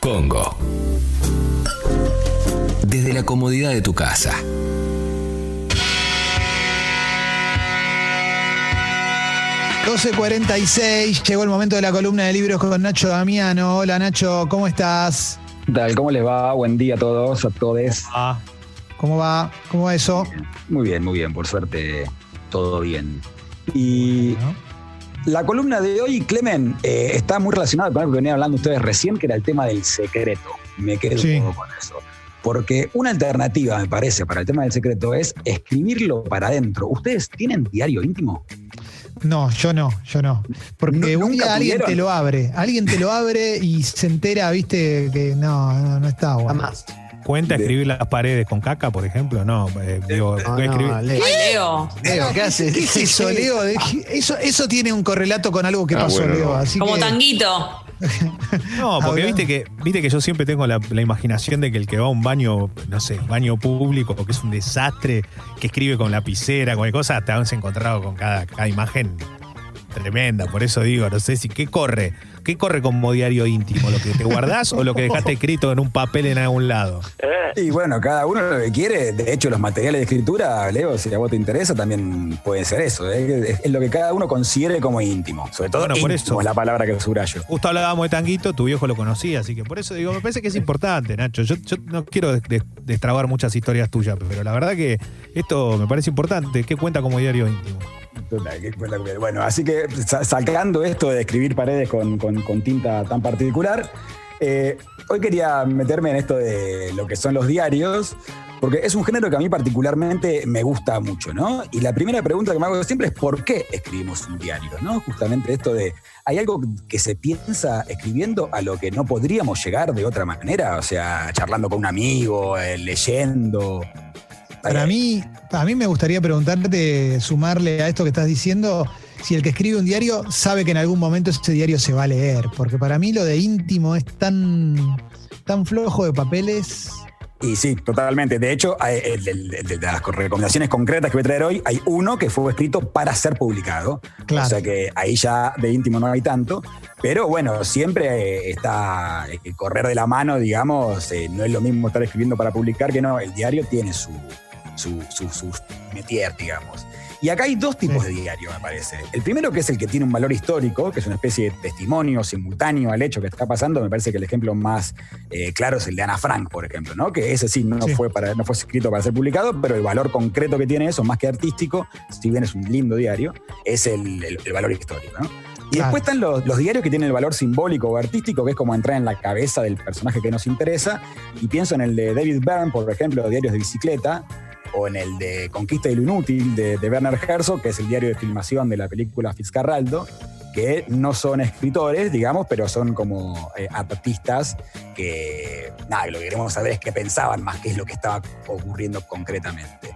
Congo. Desde la comodidad de tu casa. ...12.46, llegó el momento de la columna de libros con Nacho Damiano. Hola Nacho, ¿cómo estás? ¿Qué tal? ¿Cómo les va? Buen día a todos, a todos. ¿Cómo va? ¿Cómo va eso? Muy bien, muy bien, por suerte todo bien. Y la columna de hoy, Clemen, eh, está muy relacionada con algo que venían hablando ustedes recién, que era el tema del secreto. Me quedo un poco con eso. Porque una alternativa, me parece, para el tema del secreto es escribirlo para adentro. ¿Ustedes tienen diario íntimo? No, yo no, yo no. Porque un día alguien te lo abre, alguien te lo abre y se entera, viste, que no, no, no está bueno. Jamás. ¿Cuenta escribir las paredes con caca, por ejemplo? No, eh, digo, No, voy a no, escribir- Leo. Ay, Leo. Leo, ¿qué haces? ¿Qué es eso, Leo? Eso, eso tiene un correlato con algo que Ah, pasó, bueno, Leo. Así Como que, tanguito. No, porque viste que, viste que yo siempre tengo la, la imaginación de que el que va a un baño, no sé, baño público, que es un desastre, que escribe con lapicera, con cosas, te has encontrado con cada, cada imagen tremenda. Por eso digo, no sé si, ¿qué corre? ¿Qué corre como diario íntimo? ¿Lo que te guardás o lo que dejaste escrito en un papel en algún lado? Y bueno, cada uno lo que quiere. De hecho, los materiales de escritura, Leo, si a vos te interesa, también pueden ser eso. ¿eh? Es, lo que cada uno considere como íntimo. Sobre todo Bueno, por eso. es la palabra que subrayo. Justo hablábamos de Tanguito, tu viejo lo conocía, así que por eso digo, me parece que es importante, Nacho. Yo, yo no quiero des- des- destrabar muchas historias tuyas, pero la verdad que esto me parece importante. ¿Qué cuenta como diario íntimo? Bueno, así que sa- sacando esto de escribir paredes con tinta tan particular, eh, hoy quería meterme en esto de lo que son los diarios, porque es un género que a mí particularmente me gusta mucho, ¿no? Y la primera pregunta que me hago siempre es ¿por qué escribimos un diario? ¿no? Justamente esto de, ¿hay algo que se piensa escribiendo a lo que no podríamos llegar de otra manera? O sea, charlando con un amigo, eh, leyendo. Para mí, a mí me gustaría preguntarte, sumarle a esto que estás diciendo, si el que escribe un diario sabe que en algún momento ese diario se va a leer. Porque para mí lo de íntimo es tan, tan flojo de papeles. Y sí, totalmente. De hecho, de las recomendaciones concretas que voy a traer hoy, hay uno que fue escrito para ser publicado. Claro. O sea que ahí ya de íntimo no hay tanto. Pero bueno, siempre eh, está el correr de la mano, digamos, eh, no es lo mismo estar escribiendo para publicar que no. El diario tiene su, su, su, su métier, digamos. Y acá hay dos tipos de diario, me parece. El primero, que es el que tiene un valor histórico, que es una especie de testimonio simultáneo al hecho que está pasando. Me parece que el ejemplo más eh, claro es el de Ana Frank, por ejemplo, ¿no? Que ese sí no, Sí. Fue para, no fue escrito para ser publicado, pero el valor concreto que tiene eso, más que artístico, si bien es un lindo diario, es el, el- el valor histórico, ¿no? Y Claro. después están los, los diarios que tienen el valor simbólico o artístico, que es como entrar en la cabeza del personaje que nos interesa. Y pienso en el de David Byrne, por ejemplo, Diarios de Bicicleta, o en el de Conquista y lo Inútil de, de Werner Herzog, que es el diario de filmación de la película Fitzcarraldo, que no son escritores, digamos, pero son como eh, artistas que, nada, lo que queremos saber es qué pensaban más que es lo que estaba ocurriendo concretamente.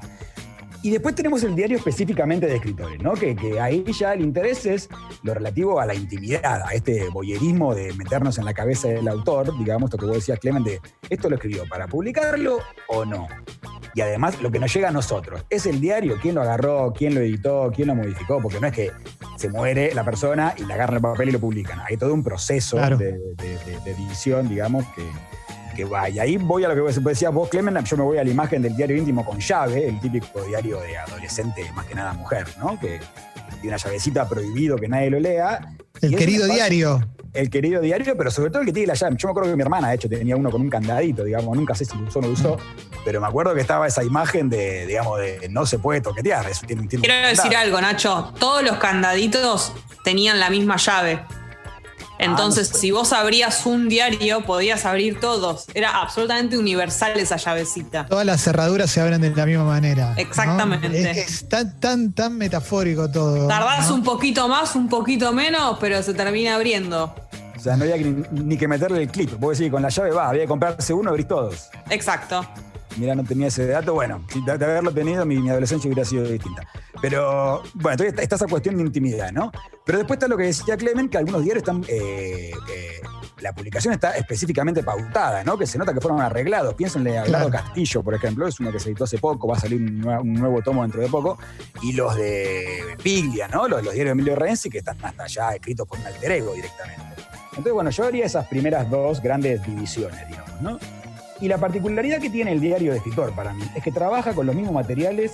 Y después tenemos el diario específicamente de escritores, ¿no? Que, que ahí ya el interés es lo relativo a la intimidad, a este boyerismo de meternos en la cabeza del autor, digamos, esto que vos decías, Clemen, de esto lo escribió para publicarlo o no. Y además lo que nos llega a nosotros, es el diario, quién lo agarró, quién lo editó, quién lo modificó, porque no es que se muere la persona y le agarran el papel y lo publican. Hay todo un proceso Claro. de, de- de- de edición, digamos, que, que va. Y ahí voy a lo que decías vos, Clemen, yo me voy a la imagen del diario íntimo con llave, el típico diario de adolescente, más que nada mujer, ¿no? Que tiene una llavecita prohibido que nadie lo lea. El querido diario. El querido diario, pero sobre todo el que tiene la llave. Yo me acuerdo que mi hermana, de hecho, tenía uno con un candadito, digamos, nunca sé si lo usó o no lo usó, pero me acuerdo que estaba esa imagen de, digamos, de no se puede toquetear. Eso tiene, tiene un Quiero decir candado. algo, Nacho. Todos los candaditos tenían la misma llave. Entonces, Ah, no sé. si vos abrías un diario, podías abrir todos. Era absolutamente universal esa llavecita. Todas las cerraduras se abren de la misma manera. ¿no? Exactamente. Es, es tan, tan, tan metafórico todo. Tardás ¿no? un poquito más, un poquito menos, pero se termina abriendo. O sea, no había que ni, ni que meterle el clip. Vos decís, con la llave va, había que comprarse uno y abrir todos. Exacto. Mira, no tenía ese dato. Bueno, de, de haberlo tenido, mi, mi adolescencia hubiera sido distinta. Pero, bueno, entonces está, está esa cuestión de intimidad, ¿no? Pero después está lo que decía Clemen, que algunos diarios están. eh, eh, la publicación está específicamente pautada, ¿no? Que se nota que fueron arreglados. Piénsenle a Claro. Castillo, por ejemplo, es uno que se editó hace poco, va a salir un nuevo tomo dentro de poco. Y los de Piglia, ¿no? Los, los diarios de Emilio Renzi, que están hasta ya escritos por un alter ego directamente. Entonces, bueno, yo haría esas primeras dos grandes divisiones, digamos, ¿no? Y la particularidad que tiene el diario de escritor para mí es que trabaja con los mismos materiales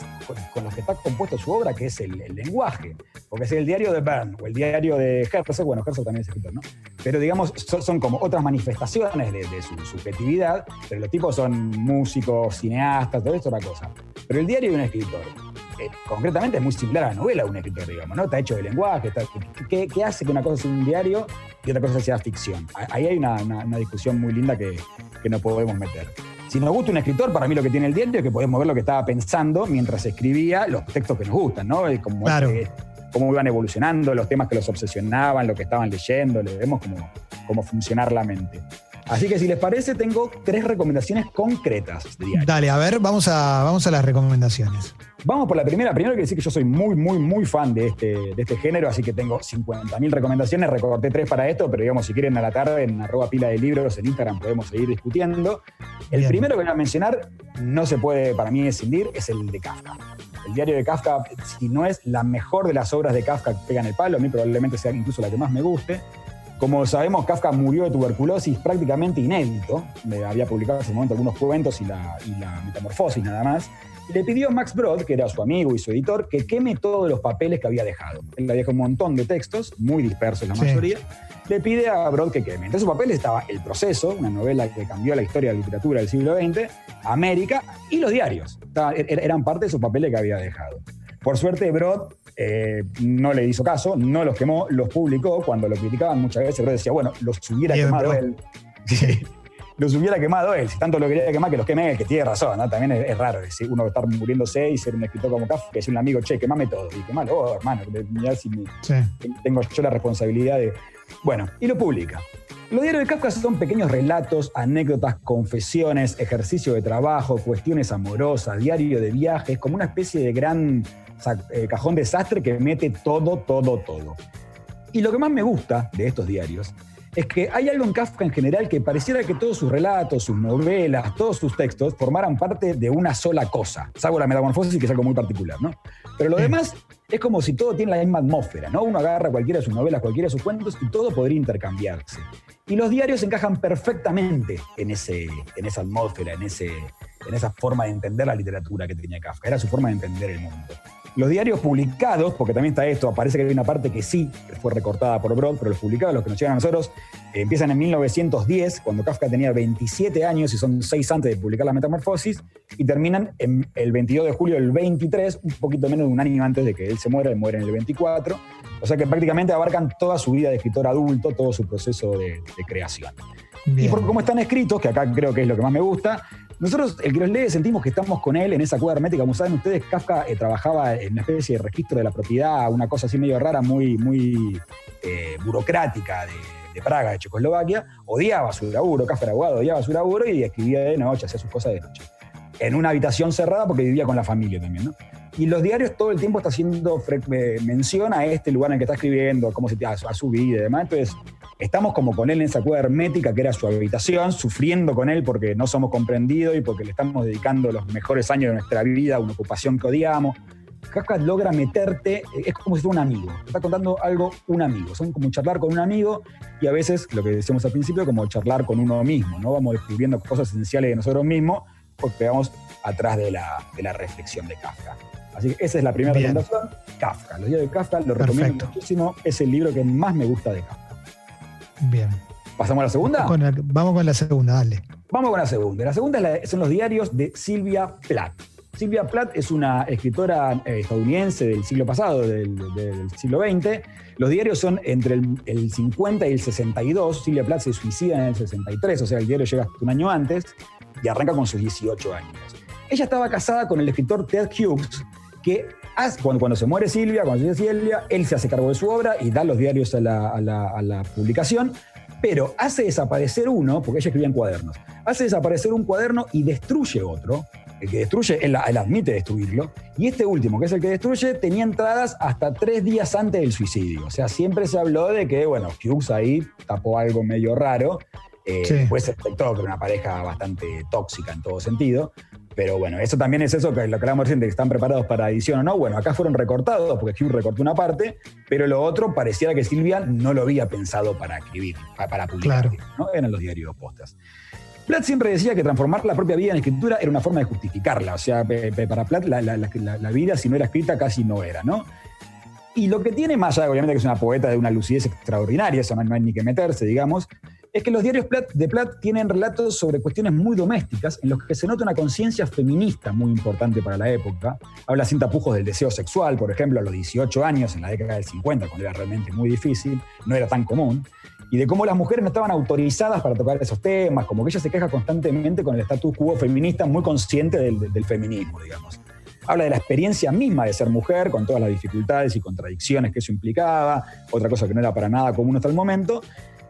con, los que está compuesto su obra, que es el, lenguaje. Porque es el diario de Bern o el diario de Herzog, bueno, Herzog también es escritor, ¿no? Pero digamos, son, como otras manifestaciones de, de su subjetividad, pero los tipos son músicos, cineastas, todo esto otra cosa. Pero el diario de un escritor, eh, concretamente es muy similar a la novela un escritor, digamos, ¿no? Está hecho de lenguaje, está, ¿qué, qué hace que una cosa sea un diario y otra cosa sea ficción? Ahí hay una, una- una discusión muy linda que, que no podemos meter. Si nos gusta un escritor, para mí lo que tiene el diario es que podemos ver lo que estaba pensando mientras escribía los textos que nos gustan, ¿no? Como Claro. este- cómo iban evolucionando, los temas que los obsesionaban, lo que estaban leyendo, le vemos cómo, cómo funcionar la mente. Así que si les parece, tengo tres recomendaciones concretas diario. Dale, a ver, vamos a, vamos a las recomendaciones. Vamos por la primera. Primero quiero decir que yo soy muy, muy, muy fan de este, de este género, así que tengo 50.000 recomendaciones. Recorté tres para esto, pero digamos, si quieren a la tarde en arroba pila de libros en Instagram podemos seguir discutiendo. El Bien. primero que voy a mencionar, no se puede para mí escindir, es el de Kafka. El diario de Kafka, si no es la mejor de las obras de Kafka que pegan el palo, a mí probablemente sea incluso la que más me guste. Como sabemos, Kafka murió de tuberculosis prácticamente inédito. Había publicado en ese momento algunos cuentos y la, y la metamorfosis nada más. Y le pidió a Max Brod, que era su amigo y su editor, que queme todos los papeles que había dejado. Él le dejó un montón de textos, muy dispersos la Sí. mayoría. Le pide a Brod que queme. Entre esos papeles estaba El Proceso, una novela que cambió la historia de la literatura del siglo XX, América y los diarios. Estaba- er- eran parte de esos papeles que había dejado. Por suerte, Brod eh, no le hizo caso, no los quemó, los publicó. Cuando lo criticaban muchas veces, Brod decía, bueno, los hubiera Bien, quemado él. Sí, los hubiera quemado él. Si tanto lo quería quemar, que los queme él, que tiene razón, ¿no? También es, es raro decir uno estar muriéndose y ser un escritor como Kafka, que es un amigo, che, quemame todo. Y quemalo, oh, hermano, mirá si me- Sí. tengo yo la responsabilidad de... Bueno, y lo publica. Los diarios de Kafka son pequeños relatos, anécdotas, confesiones, ejercicio de trabajo, cuestiones amorosas, diario de viajes, como una especie de gran eh, cajón desastre que mete todo, todo, todo. Y lo que más me gusta de estos diarios es que hay algo en Kafka en general que pareciera que todos sus relatos, sus novelas, todos sus textos formaran parte de una sola cosa, salvo la metamorfosis que es algo muy particular, ¿no? Pero lo demás es como si todo tiene la misma atmósfera, ¿no? Uno agarra cualquiera de sus novelas, cualquiera de sus cuentos y todo podría intercambiarse. Y los diarios encajan perfectamente en, ese, en esa atmósfera, en, ese, en esa forma de entender la literatura que tenía Kafka. Era su forma de entender el mundo. Los diarios publicados, porque también está esto, parece que hay una parte que sí fue recortada por Brod, pero los publicados, los que nos llegan a nosotros, eh, empiezan en 1910, cuando Kafka tenía 27 años y son 6 antes de publicar La Metamorfosis, y terminan en el 22 de julio del 23, un poquito menos de un año antes de que él se muera, él muere en el 24. O sea que prácticamente abarcan toda su vida de escritor adulto, todo su proceso de, de creación. Y por cómo están escritos, que acá creo que es lo que más me gusta, nosotros, el que los lee, sentimos que estamos con él en esa cueva hermética. Como saben ustedes, Kafka eh, trabajaba en una especie de registro de la propiedad, una cosa así medio rara, muy, muy eh, burocrática de, Praga, de Checoslovaquia. Odiaba su laburo, Kafka era abogado, odiaba su laburo y escribía de noche, hacía sus cosas de noche. En una habitación cerrada porque vivía con la familia también. Y los diarios todo el tiempo está haciendo eh, mención a este lugar en el que está escribiendo, cómo se a, a su vida y demás. Entonces, estamos como con él en esa cueva hermética que era su habitación, sufriendo con él porque no somos comprendidos y porque le estamos dedicando los mejores años de nuestra vida a una ocupación que odiamos. Kafka logra meterte, es como si fuera un amigo. Te está contando algo un amigo. Son como charlar con un amigo y a veces, lo que decíamos al principio, como charlar con uno mismo. ¿no? Vamos descubriendo cosas esenciales de nosotros mismos porque vamos atrás de la, de la reflexión de Kafka. Así que esa es la primera Bien. recomendación. Kafka. Los días de Kafka lo recomiendo muchísimo. Es el libro que más me gusta de Kafka. Bien. ¿Pasamos a la segunda? Con vamos con la segunda, dale. Vamos con la segunda. La segunda es la- son los diarios de Silvia Plath. Silvia Plath es una escritora eh, estadounidense del siglo pasado, del, del siglo XX. Los diarios son entre el, el 50 y el 62. Silvia Plath se suicida en el 63, o sea, el diario llega hasta un año antes y arranca con sus 18 años. Ella estaba casada con el escritor Ted Hughes, que cuando, cuando se muere Silvia, cuando se muere Silvia, él se hace cargo de su obra y da los diarios a la, a la- publicación, pero hace desaparecer uno, porque ella escribía en cuadernos, hace desaparecer un cuaderno y destruye otro. El que destruye, él, él admite destruirlo. Y este último, que es el que destruye, tenía entradas hasta tres días antes del suicidio. O sea, siempre se habló de que, bueno, Hughes ahí tapó algo medio raro. Eh, Sí. Después se detectó que una pareja bastante tóxica en todo sentido. Pero bueno, eso también es eso que lo que hablamos recién, de que están preparados para edición o no. Bueno, acá fueron recortados, porque Hugh recortó una parte, pero lo otro pareciera que Silvia no lo había pensado para escribir, pa- para publicar. Claro. ¿no? Eran los diarios postas. Platt siempre decía que transformar la propia vida en escritura era una forma de justificarla. O sea, para Platt la, la- la- la- la vida, si no era escrita, casi no era, ¿no? Y lo que tiene más allá, obviamente, que es una poeta de una lucidez extraordinaria, eso no hay ni que meterse, digamos, es que los diarios de Platt tienen relatos sobre cuestiones muy domésticas en los que se nota una conciencia feminista muy importante para la época. Habla sin tapujos del deseo sexual, por ejemplo, a los 18 años, en la década del 50, cuando era realmente muy difícil, no era tan común, y de cómo las mujeres no estaban autorizadas para tocar esos temas, como que ella se queja constantemente con el status quo feminista, muy consciente del- del feminismo, digamos. Habla de la experiencia misma de ser mujer, con todas las dificultades y contradicciones que eso implicaba, otra cosa que no era para nada común hasta el momento,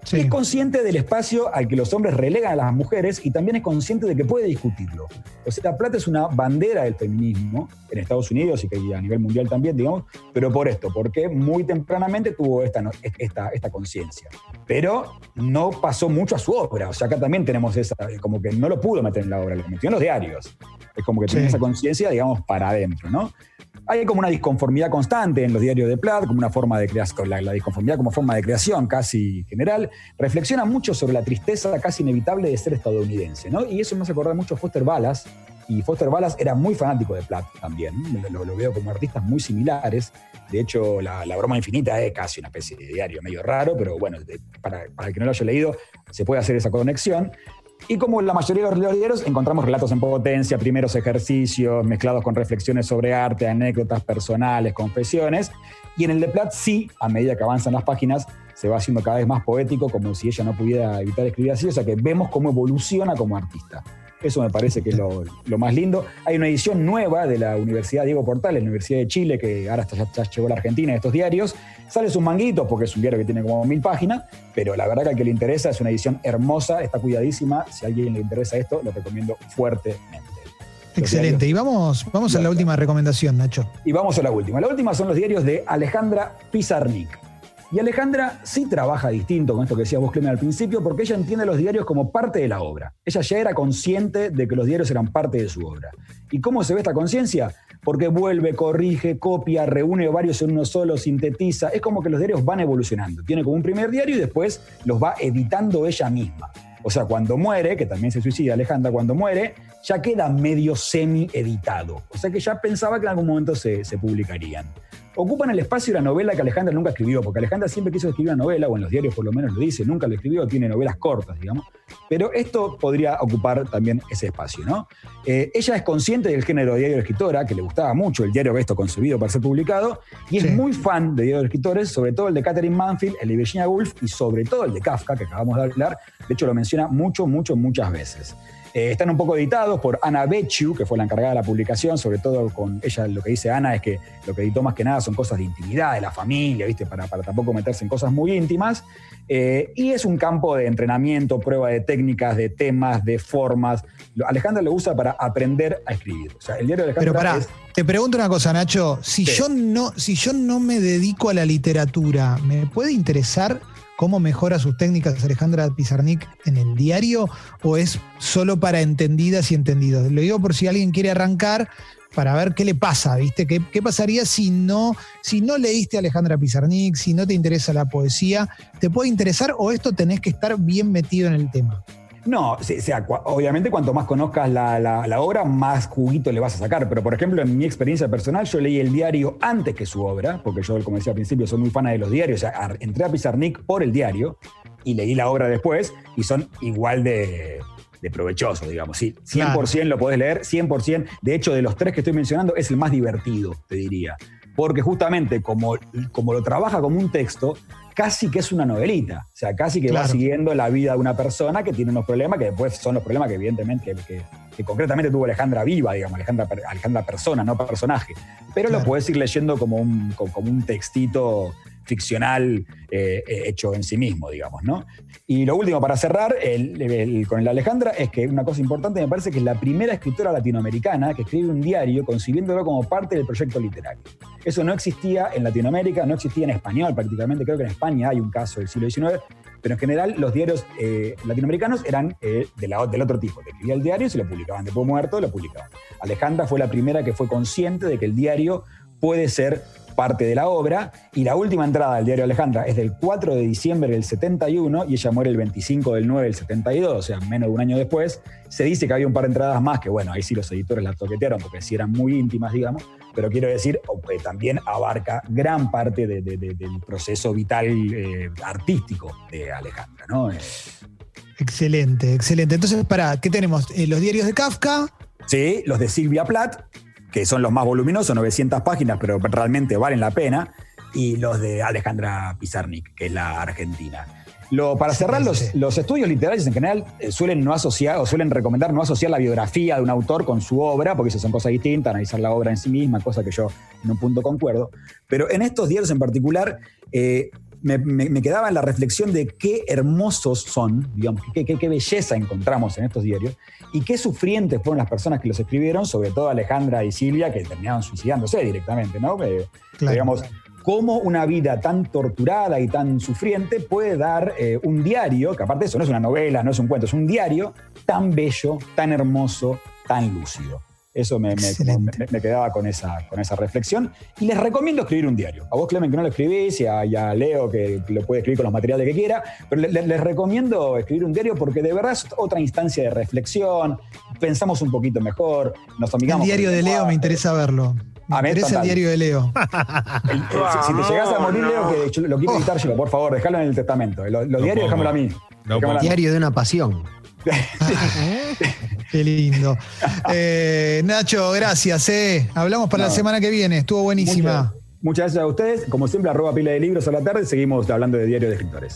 Sí. es consciente del espacio al que los hombres relegan a las mujeres y también es consciente de que puede discutirlo. O sea, Plata es una bandera del feminismo en Estados Unidos y que a nivel mundial también, digamos, pero por esto, porque muy tempranamente tuvo esta, esta, esta conciencia. Pero no pasó mucho a su obra. O sea, acá también tenemos esa, como que no lo pudo meter en la obra, lo metió en los diarios. Es como que tiene Sí. esa conciencia, digamos, para adentro, ¿no? Hay como una disconformidad constante en los diarios de Platt, como una forma de creación, la, la disconformidad como forma de creación casi general. Reflexiona mucho sobre la tristeza casi inevitable de ser estadounidense, ¿no? Y eso me hace acordar mucho a Foster Wallace. Y Foster Wallace era muy fanático de Platt también. Lo, veo como artistas muy similares. De hecho, la, broma infinita es casi una especie de diario medio raro, pero bueno, para, para el que no lo haya leído, se puede hacer esa conexión. Y como la mayoría de los diarios, encontramos relatos en potencia, primeros ejercicios mezclados con reflexiones sobre arte, anécdotas personales, confesiones. Y en el de Platt sí, a medida que avanzan las páginas, se va haciendo cada vez más poético, como si ella no pudiera evitar escribir así. O sea que vemos cómo evoluciona como artista. Eso me parece que es lo, lo más lindo. Hay una edición nueva de la Universidad Diego Portales, la Universidad de Chile, que ahora hasta ya, ya llegó a la Argentina, estos diarios. Sale sus manguitos porque es un diario que tiene como mil páginas, pero la verdad que al que le interesa es una edición hermosa, está cuidadísima. Si a alguien le interesa esto, lo recomiendo fuertemente. Excelente. Y vamos, vamos a la última recomendación, Nacho. Y vamos a la última. La última son los diarios de Alejandra Pizarnik. Y Alejandra sí trabaja distinto con esto que decías vos, Clemen, al principio, porque ella entiende los diarios como parte de la obra. Ella ya era consciente de que los diarios eran parte de su obra. ¿Y cómo se ve esta conciencia? Porque vuelve, corrige, copia, reúne varios en uno solo, sintetiza. Es como que los diarios van evolucionando. Tiene como un primer diario y después los va editando ella misma. O sea, cuando muere, que también se suicida Alejandra, cuando muere, ya queda medio semi-editado. O sea que ya pensaba que en algún momento se, se publicarían. Ocupan el espacio de la novela que Alejandra nunca escribió, porque Alejandra siempre quiso escribir una novela, o en los diarios por lo menos lo dice, nunca lo escribió, tiene novelas cortas, digamos. Pero esto podría ocupar también ese espacio, ¿no? Eh, ella es consciente del género de diario de escritora, que le gustaba mucho el diario esto concebido para ser publicado, y es Sí. muy fan de diarios de escritores, sobre todo el de Catherine Manfield, el de Virginia Woolf y sobre todo el de Kafka, que acabamos de hablar. De hecho, lo menciona mucho, mucho, muchas veces. Eh, están un poco editados por Ana Bechu, que fue la encargada de la publicación, sobre todo con ella lo que dice Ana es que lo que editó más que nada son cosas de intimidad, de la familia, ¿viste? Para, para tampoco meterse en cosas muy íntimas. Eh, y es un campo de entrenamiento, prueba de técnicas, de temas, de formas. Alejandra lo usa para aprender a escribir. O sea, el diario de Pero Alejandra pará, es- te pregunto una cosa, Nacho. Si yo no, si yo no me dedico a la literatura, ¿me puede interesar cómo mejora sus técnicas Alejandra Pizarnik en el diario? ¿O es solo para entendidas y entendidos? Lo digo por si alguien quiere arrancar para ver qué le pasa, ¿viste? ¿Qué, qué pasaría si no, si no leíste a Alejandra Pizarnik, si no te interesa la poesía? ¿Te puede interesar o esto tenés que estar bien metido en el tema? No, sí, o sea, obviamente cuanto más conozcas la, la- la obra, más juguito le vas a sacar. Pero, por ejemplo, en mi experiencia personal, yo leí el diario antes que su obra, porque yo, como decía al principio, soy muy fan de los diarios. O sea, entré a Pizarnik por el diario y leí la obra después y son igual de, de provechosos, digamos. Sí, 100% lo podés leer, 100%. De hecho, de los tres que estoy mencionando, es el más divertido, te diría. Porque justamente como, como lo trabaja como un texto, casi que es una novelita. O sea, casi que va siguiendo la vida de una persona que tiene unos problemas que después son los problemas que evidentemente, que, que- que concretamente tuvo Alejandra viva, digamos, Alejandra, Alejandra persona, no personaje. Pero lo puedes ir leyendo como un, co- como un textito ficcional eh, eh, hecho en sí mismo, digamos, ¿no? Y lo último, para cerrar, el- el- con el Alejandra, es que una cosa importante me parece que es la primera escritora latinoamericana que escribe un diario concibiéndolo como parte del proyecto literario. Eso no existía en Latinoamérica, no existía en español prácticamente, creo que en España hay un caso del siglo XIX, pero en general los diarios eh, latinoamericanos eran del otro tipo. Te escribía el diario y se lo publicaban. Después muerto, lo publicaban. Alejandra fue la primera que fue consciente de que el diario puede ser parte de la obra y la última entrada del diario Alejandra es del 4 de diciembre del 71 y ella muere el 25 del 9 del 72, o sea, menos de un año después. Se dice que había un par de entradas más que, bueno, ahí sí los editores las toquetearon porque sí eran muy íntimas, digamos, pero quiero decir, que también abarca gran parte de- de- de- del proceso vital eh, artístico de Alejandra, ¿no? Eh, Excelente, excelente. Entonces, para, ¿qué tenemos? Eh, los diarios de Kafka, Sí, los de Silvia Plath, que son los más voluminosos, 900 páginas, pero realmente valen la pena. Y los de Alejandra Pizarnik, que es la argentina. Lo, para cerrar, los, los estudios literarios en general eh, suelen no asociar o suelen recomendar no asociar la biografía de un autor con su obra, porque esas son cosas distintas, analizar la obra en sí misma, cosa que yo en un punto concuerdo. Pero en estos diarios en particular, eh, me, me- me quedaba en la reflexión de qué hermosos son, digamos, qué, qué- qué belleza encontramos en estos diarios y qué sufrientes fueron las personas que los escribieron, sobre todo Alejandra y Silvia, que terminaron suicidándose directamente, ¿no? Eh, Claro. Digamos, cómo una vida tan torturada y tan sufriente puede dar eh, un diario, que aparte de eso no es una novela, no es un cuento, es un diario tan bello, tan hermoso, tan lúcido. Eso me, me- Excelente. me- me quedaba con esa, con esa reflexión. Y les recomiendo escribir un diario. A vos, Clemen, que no lo escribís, y a, y a Leo, que lo puede escribir con los materiales que quiera, pero le- le- les recomiendo escribir un diario porque de verdad es otra instancia de reflexión, pensamos un poquito mejor, nos el amigamos. diario con el de Leo me interesa verlo. Me A mí interesa el diario de Leo. El- el- si- si te llegas a morir, Leo, que yo lo quiero editar yo, por favor, déjalo en el testamento. Los, los No diarios, déjamelo a mí. No Déjamelo a mí. Diario de una pasión. Qué lindo. Eh, Nacho, gracias. Eh. Hablamos para la semana que viene. Estuvo buenísima. Muchas, muchas gracias a ustedes. Como siempre, arroba pila de libros a la tarde. Seguimos hablando de diario de escritores.